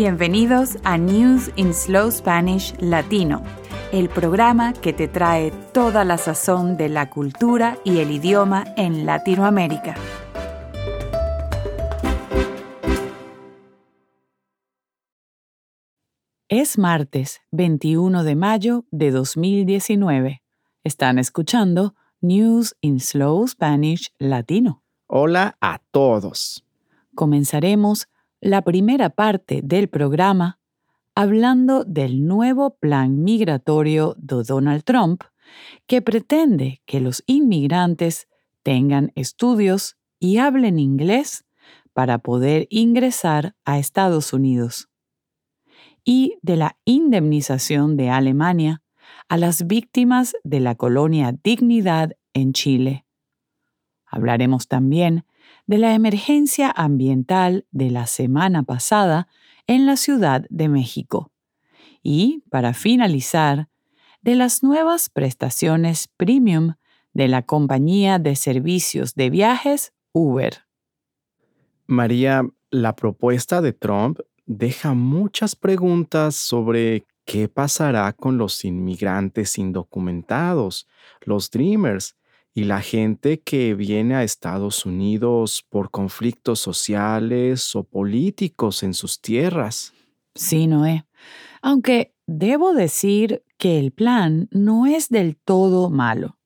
Bienvenidos a News in Slow Spanish Latino, el programa que te trae toda la sazón de la cultura y el idioma en Latinoamérica. Es martes 21 de mayo de 2019. Están escuchando News in Slow Spanish Latino. Hola a todos. Comenzaremos la primera parte del programa hablando del nuevo plan migratorio de Donald Trump que pretende que los inmigrantes tengan estudios y hablen inglés para poder ingresar a Estados Unidos. Y de la indemnización de Alemania a las víctimas de la colonia Dignidad en Chile. Hablaremos también de la emergencia ambiental de la semana pasada en la Ciudad de México. Y, para finalizar, de las nuevas prestaciones premium de la compañía de servicios de viajes Uber. María, la propuesta de Trump deja muchas preguntas sobre qué pasará con los inmigrantes indocumentados, los Dreamers, y la gente que viene a Estados Unidos por conflictos sociales o políticos en sus tierras. Sí, Noé. Aunque debo decir que el plan no es del todo malo.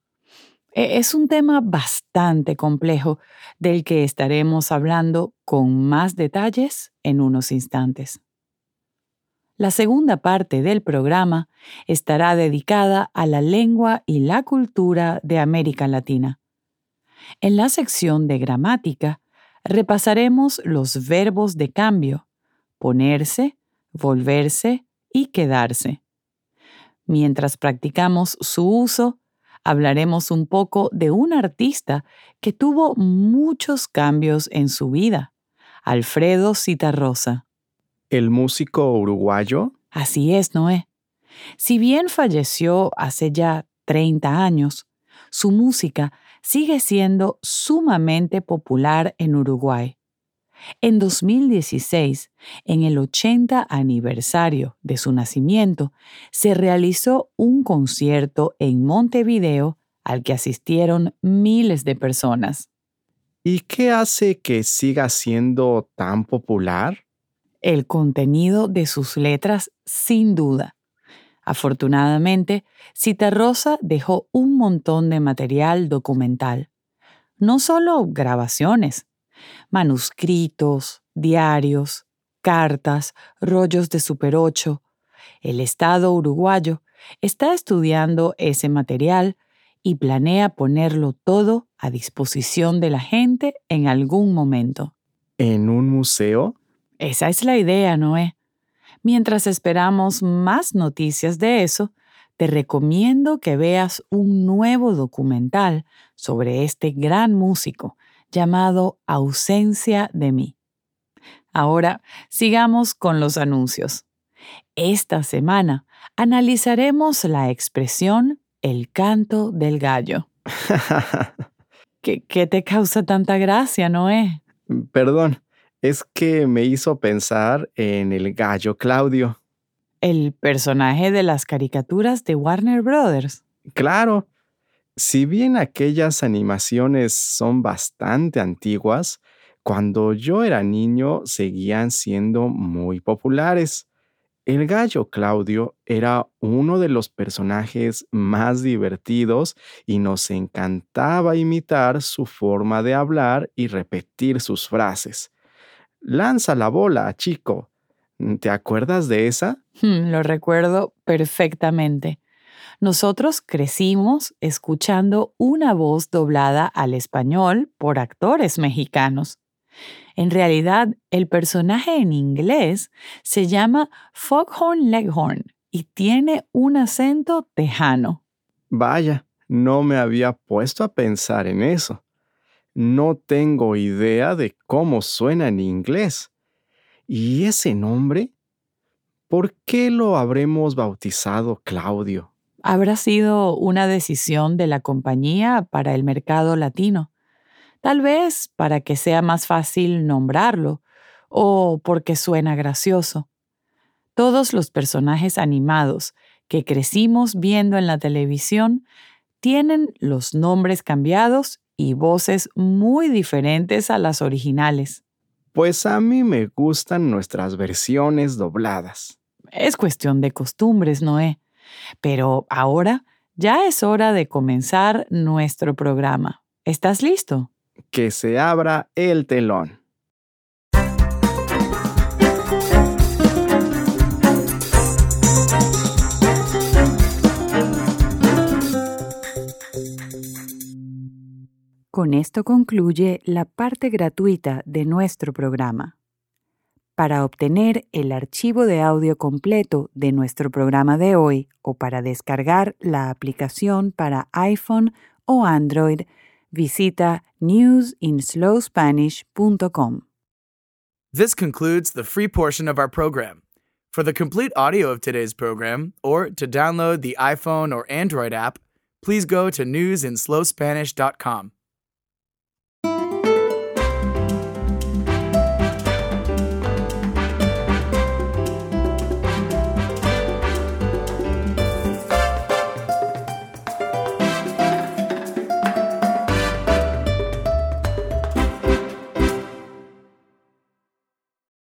E-, es un tema bastante complejo del que estaremos hablando con más detalles en unos instantes. La segunda parte del programa estará dedicada a la lengua y la cultura de América Latina. En la sección de gramática repasaremos los verbos de cambio, ponerse, volverse y quedarse. Mientras practicamos su uso, hablaremos un poco de un artista que tuvo muchos cambios en su vida, Alfredo Citarrosa el músico uruguayo? Así es, Noé. Si bien falleció hace ya 30 años, su música sigue siendo sumamente popular en Uruguay. En 2016, en el 80 aniversario de su nacimiento, se realizó un concierto en Montevideo al que asistieron miles de personas. ¿Y qué hace que siga siendo tan popular? El contenido de sus letras sin duda. Afortunadamente, Citarrosa dejó un montón de material documental. No solo grabaciones, manuscritos, diarios, cartas, rollos de Super 8. El Estado uruguayo está estudiando ese material y planea ponerlo todo a disposición de la gente en algún momento. ¿En un museo? Esa es la idea, Noé. Mientras esperamos más noticias de eso, te recomiendo que veas un nuevo documental sobre este gran músico llamado Ausencia de mí. Ahora sigamos con los anuncios. Esta semana analizaremos la expresión el canto del gallo. ¿Qué, ¿Qué, te causa tanta gracia, Noé? Perdón, es que me hizo pensar en el gallo Claudio. El personaje de las caricaturas de Warner Brothers. Claro. Si bien aquellas animaciones son bastante antiguas, cuando yo era niño seguían siendo muy populares. El gallo Claudio era uno de los personajes más divertidos y nos encantaba imitar su forma de hablar y repetir sus frases. Lanza la bola, chico. ¿Te acuerdas de esa? Hmm, lo recuerdo perfectamente. Nosotros crecimos escuchando una voz doblada al español por actores mexicanos. En realidad, el personaje en inglés se llama Foghorn Leghorn y tiene un acento tejano. Vaya, no me había puesto a pensar en eso. No tengo idea de cómo suena en inglés. ¿Y ese nombre? ¿Por qué lo habremos bautizado Claudio? Habrá sido una decisión de la compañía para el mercado latino. Tal vez para que sea más fácil nombrarlo o porque suena gracioso. Todos los personajes animados que crecimos viendo en la televisión tienen los nombres cambiados y voces muy diferentes a las originales. Pues a mí me gustan nuestras versiones dobladas. Es cuestión de costumbres, Noé. Pero ahora ya es hora de comenzar nuestro programa. ¿Estás listo? Que se abra el telón. Con esto concluye la parte gratuita de nuestro programa. Para obtener el archivo de audio completo de nuestro programa de hoy o para descargar la aplicación para iPhone o Android, visita newsinslowspanish.com. This concludes the free portion of our program. For the complete audio of today's program, or to download the iPhone or Android app, please go to newsinslowspanish.com.